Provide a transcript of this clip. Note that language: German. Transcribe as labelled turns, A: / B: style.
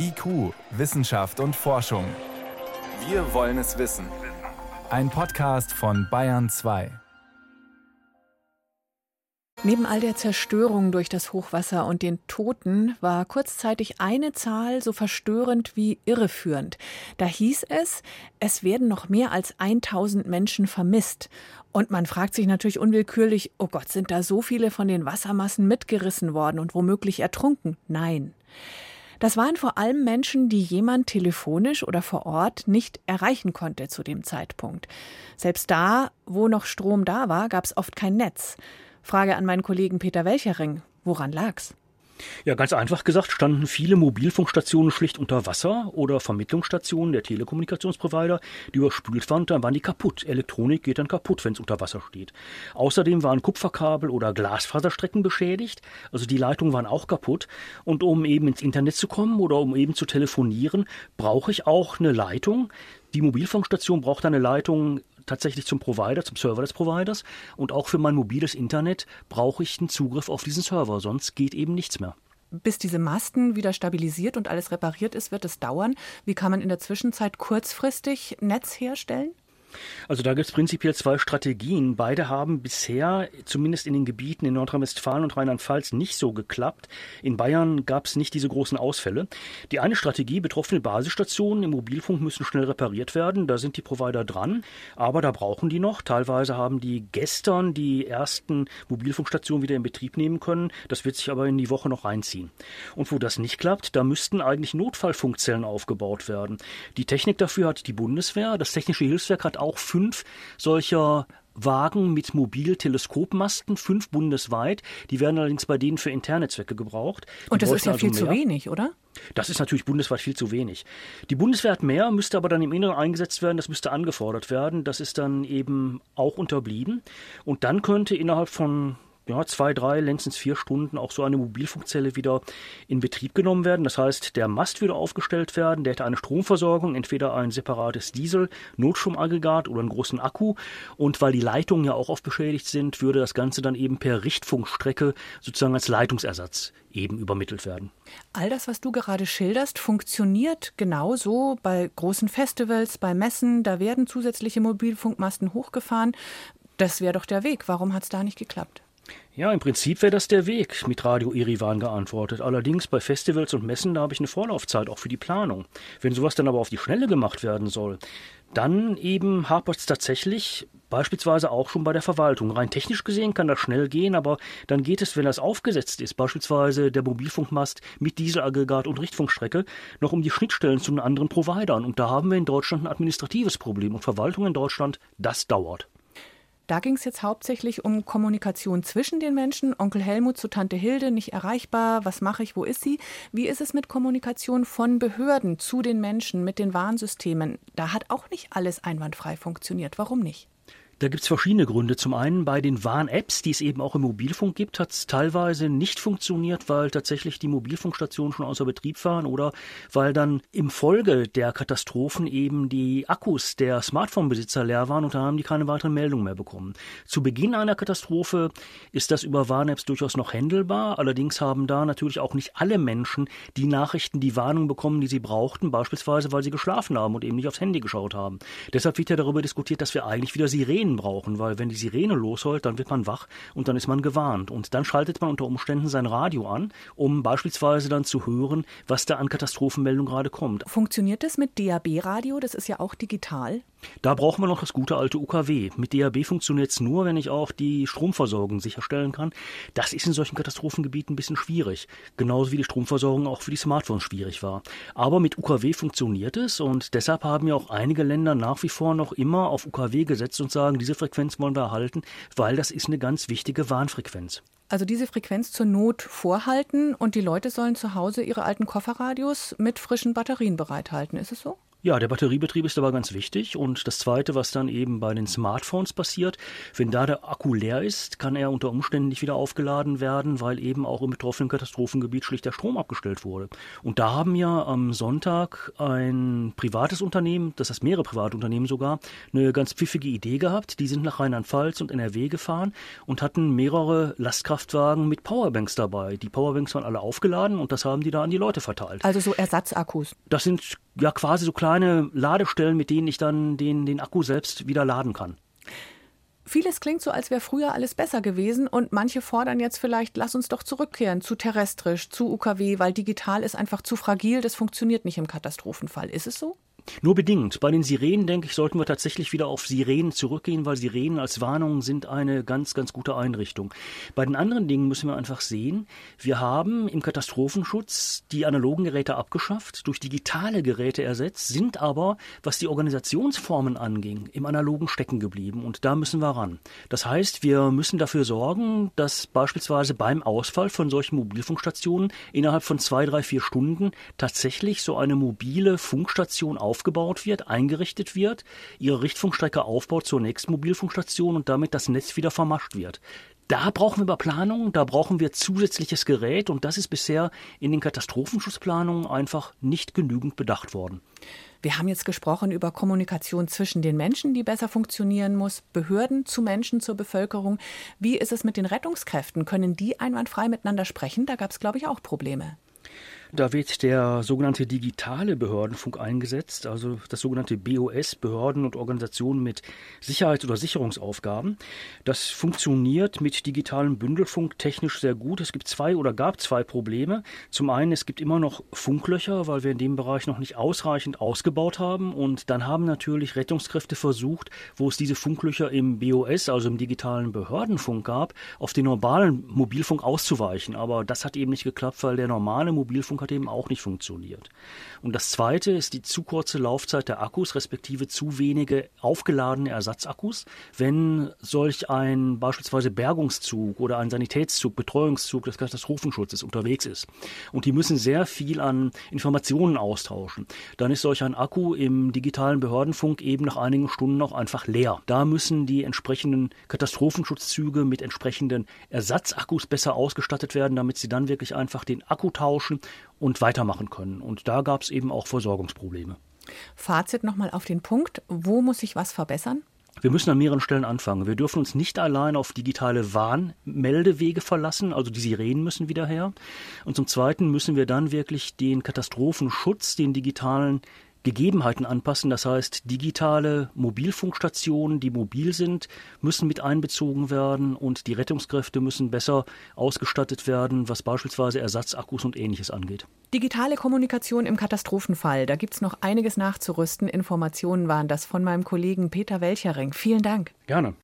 A: IQ, Wissenschaft und Forschung. Wir wollen es wissen. Ein Podcast von Bayern 2.
B: Neben all der Zerstörung durch das Hochwasser und den Toten war kurzzeitig eine Zahl so verstörend wie irreführend. Da hieß es, es werden noch mehr als 1000 Menschen vermisst. Und man fragt sich natürlich unwillkürlich, oh Gott, sind da so viele von den Wassermassen mitgerissen worden und womöglich ertrunken? Nein. Das waren vor allem Menschen, die jemand telefonisch oder vor Ort nicht erreichen konnte zu dem Zeitpunkt. Selbst da, wo noch Strom da war, gab es oft kein Netz. Frage an meinen Kollegen Peter Welchering. Woran lag's?
C: Ja, ganz einfach gesagt standen viele Mobilfunkstationen schlicht unter Wasser oder Vermittlungsstationen der Telekommunikationsprovider, die überspült waren, dann waren die kaputt. Elektronik geht dann kaputt, wenn es unter Wasser steht. Außerdem waren Kupferkabel oder Glasfaserstrecken beschädigt, also die Leitungen waren auch kaputt. Und um eben ins Internet zu kommen oder um eben zu telefonieren, brauche ich auch eine Leitung. Die Mobilfunkstation braucht eine Leitung tatsächlich zum Provider, zum Server des Providers. Und auch für mein mobiles Internet brauche ich einen Zugriff auf diesen Server, sonst geht eben nichts mehr.
B: Bis diese Masten wieder stabilisiert und alles repariert ist, wird es dauern. Wie kann man in der Zwischenzeit kurzfristig Netz herstellen?
C: Also da gibt es prinzipiell zwei Strategien. Beide haben bisher, zumindest in den Gebieten in Nordrhein-Westfalen und Rheinland-Pfalz, nicht so geklappt. In Bayern gab es nicht diese großen Ausfälle. Die eine Strategie, betroffene Basisstationen im Mobilfunk müssen schnell repariert werden. Da sind die Provider dran, aber da brauchen die noch. Teilweise haben die gestern die ersten Mobilfunkstationen wieder in Betrieb nehmen können. Das wird sich aber in die Woche noch reinziehen. Und wo das nicht klappt, da müssten eigentlich Notfallfunkzellen aufgebaut werden. Die Technik dafür hat die Bundeswehr. Das Technische Hilfswerk hat auch fünf solcher Wagen mit Mobilteleskopmasten, fünf bundesweit. Die werden allerdings bei denen für interne Zwecke gebraucht.
B: Die Und das ist ja also viel mehr. zu wenig, oder?
C: Das ist natürlich bundesweit viel zu wenig. Die Bundeswehr hat mehr, müsste aber dann im Inneren eingesetzt werden, das müsste angefordert werden. Das ist dann eben auch unterblieben. Und dann könnte innerhalb von ja, zwei, drei, längstens vier Stunden auch so eine Mobilfunkzelle wieder in Betrieb genommen werden. Das heißt, der Mast würde aufgestellt werden, der hätte eine Stromversorgung, entweder ein separates Diesel-Notstromaggregat oder einen großen Akku. Und weil die Leitungen ja auch oft beschädigt sind, würde das Ganze dann eben per Richtfunkstrecke sozusagen als Leitungsersatz eben übermittelt werden.
B: All das, was du gerade schilderst, funktioniert genauso bei großen Festivals, bei Messen. Da werden zusätzliche Mobilfunkmasten hochgefahren. Das wäre doch der Weg. Warum hat es da nicht geklappt?
C: Ja, im Prinzip wäre das der Weg, mit Radio Irivan geantwortet. Allerdings bei Festivals und Messen, da habe ich eine Vorlaufzeit, auch für die Planung. Wenn sowas dann aber auf die Schnelle gemacht werden soll, dann eben hapert es tatsächlich beispielsweise auch schon bei der Verwaltung. Rein technisch gesehen kann das schnell gehen, aber dann geht es, wenn das aufgesetzt ist, beispielsweise der Mobilfunkmast mit Dieselaggregat und Richtfunkstrecke, noch um die Schnittstellen zu den anderen Providern. Und da haben wir in Deutschland ein administratives Problem. Und Verwaltung in Deutschland, das dauert.
B: Da ging es jetzt hauptsächlich um Kommunikation zwischen den Menschen. Onkel Helmut zu Tante Hilde nicht erreichbar. Was mache ich? Wo ist sie? Wie ist es mit Kommunikation von Behörden zu den Menschen mit den Warnsystemen? Da hat auch nicht alles einwandfrei funktioniert. Warum nicht?
C: Da gibt es verschiedene Gründe. Zum einen bei den Warn-Apps, die es eben auch im Mobilfunk gibt, hat es teilweise nicht funktioniert, weil tatsächlich die Mobilfunkstationen schon außer Betrieb waren oder weil dann im Folge der Katastrophen eben die Akkus der Smartphone-Besitzer leer waren und dann haben die keine weiteren Meldungen mehr bekommen. Zu Beginn einer Katastrophe ist das über Warn-Apps durchaus noch händelbar. Allerdings haben da natürlich auch nicht alle Menschen die Nachrichten, die Warnung bekommen, die sie brauchten, beispielsweise weil sie geschlafen haben und eben nicht aufs Handy geschaut haben. Deshalb wird ja darüber diskutiert, dass wir eigentlich wieder Sirenen Sirenen brauchen, weil wenn die Sirene losheult, dann wird man wach und dann ist man gewarnt. Und dann schaltet man unter Umständen sein Radio an, um beispielsweise dann zu hören, was da an Katastrophenmeldung gerade kommt.
B: Funktioniert das mit DAB-Radio? Das ist ja auch digital.
C: Da brauchen wir noch das gute alte UKW. Mit DAB funktioniert es nur, wenn ich auch die Stromversorgung sicherstellen kann. Das ist in solchen Katastrophengebieten ein bisschen schwierig. Genauso wie die Stromversorgung auch für die Smartphones schwierig war. Aber mit UKW funktioniert es und deshalb haben ja auch einige Länder nach wie vor noch immer auf UKW gesetzt und sagen, diese Frequenz wollen wir erhalten, weil das ist eine ganz wichtige Warnfrequenz.
B: Also diese Frequenz zur Not vorhalten und die Leute sollen zu Hause ihre alten Kofferradios mit frischen Batterien bereithalten. Ist es so?
C: Ja, der Batteriebetrieb ist aber ganz wichtig. Und das Zweite, was dann eben bei den Smartphones passiert, wenn da der Akku leer ist, kann er unter Umständen nicht wieder aufgeladen werden, weil eben auch im betroffenen Katastrophengebiet schlicht der Strom abgestellt wurde. Und da haben ja am Sonntag ein privates Unternehmen, das heißt mehrere private Unternehmen sogar, eine ganz pfiffige Idee gehabt. Die sind nach Rheinland-Pfalz und NRW gefahren und hatten mehrere Lastkraftwagen mit Powerbanks dabei. Die Powerbanks waren alle aufgeladen und das haben die da an die Leute verteilt.
B: Also so Ersatzakkus.
C: Das sind ja quasi so kleine Ladestellen, mit denen ich dann den, den Akku selbst wieder laden kann.
B: Vieles klingt so, als wäre früher alles besser gewesen und manche fordern jetzt vielleicht, lass uns doch zurückkehren zu terrestrisch, zu UKW, weil digital ist einfach zu fragil, das funktioniert nicht im Katastrophenfall. Ist es so?
C: Nur bedingt. Bei den Sirenen, denke ich, sollten wir tatsächlich wieder auf Sirenen zurückgehen, weil Sirenen als Warnung sind eine ganz, ganz gute Einrichtung. Bei den anderen Dingen müssen wir einfach sehen, wir haben im Katastrophenschutz die analogen Geräte abgeschafft, durch digitale Geräte ersetzt, sind aber, was die Organisationsformen anging, im analogen stecken geblieben und da müssen wir ran. Das heißt, wir müssen dafür sorgen, dass beispielsweise beim Ausfall von solchen Mobilfunkstationen innerhalb von zwei, drei, vier Stunden tatsächlich so eine mobile Funkstation auf aufgebaut wird, eingerichtet wird, ihre Richtfunkstrecke aufbaut zur nächsten Mobilfunkstation und damit das Netz wieder vermascht wird. Da brauchen wir aber Planung, da brauchen wir zusätzliches Gerät und das ist bisher in den Katastrophenschutzplanungen einfach nicht genügend bedacht worden.
B: Wir haben jetzt gesprochen über Kommunikation zwischen den Menschen, die besser funktionieren muss, Behörden zu Menschen, zur Bevölkerung. Wie ist es mit den Rettungskräften? Können die einwandfrei miteinander sprechen? Da gab es, glaube ich, auch Probleme.
C: Da wird der sogenannte digitale Behördenfunk eingesetzt, also das sogenannte BOS, Behörden und Organisationen mit Sicherheits- oder Sicherungsaufgaben. Das funktioniert mit digitalem Bündelfunk technisch sehr gut. Es gibt zwei oder gab zwei Probleme. Zum einen, es gibt immer noch Funklöcher, weil wir in dem Bereich noch nicht ausreichend ausgebaut haben. Und dann haben natürlich Rettungskräfte versucht, wo es diese Funklöcher im BOS, also im digitalen Behördenfunk gab, auf den normalen Mobilfunk auszuweichen. Aber das hat eben nicht geklappt, weil der normale Mobilfunk Leistung hat eben auch nicht funktioniert. Und das zweite ist die zu kurze Laufzeit der Akkus, respektive zu wenige aufgeladene Ersatzakkus. Wenn solch ein beispielsweise Bergungszug oder ein Sanitätszug, Betreuungszug des Katastrophenschutzes unterwegs ist und die müssen sehr viel an Informationen austauschen, dann ist solch ein Akku im digitalen Behördenfunk eben nach einigen Stunden noch einfach leer. Da müssen die entsprechenden Katastrophenschutzzüge mit entsprechenden Ersatzakkus besser ausgestattet werden, damit sie dann wirklich einfach den Akku tauschen und weitermachen können. Und da gab es eben auch Versorgungsprobleme.
B: Fazit nochmal auf den Punkt, wo muss sich was verbessern?
C: Wir müssen an mehreren Stellen anfangen. Wir dürfen uns nicht allein auf digitale Warnmeldewege verlassen, also die Sirenen müssen wieder her. Und zum Zweiten müssen wir dann wirklich den Katastrophenschutz, den digitalen Gegebenheiten anpassen. Das heißt, digitale Mobilfunkstationen, die mobil sind, müssen mit einbezogen werden und die Rettungskräfte müssen besser ausgestattet werden, was beispielsweise Ersatzakkus und ähnliches angeht.
B: Digitale Kommunikation im Katastrophenfall, da gibt es noch einiges nachzurüsten. Informationen waren das von meinem Kollegen Peter Welchering. Vielen Dank.
C: Gerne.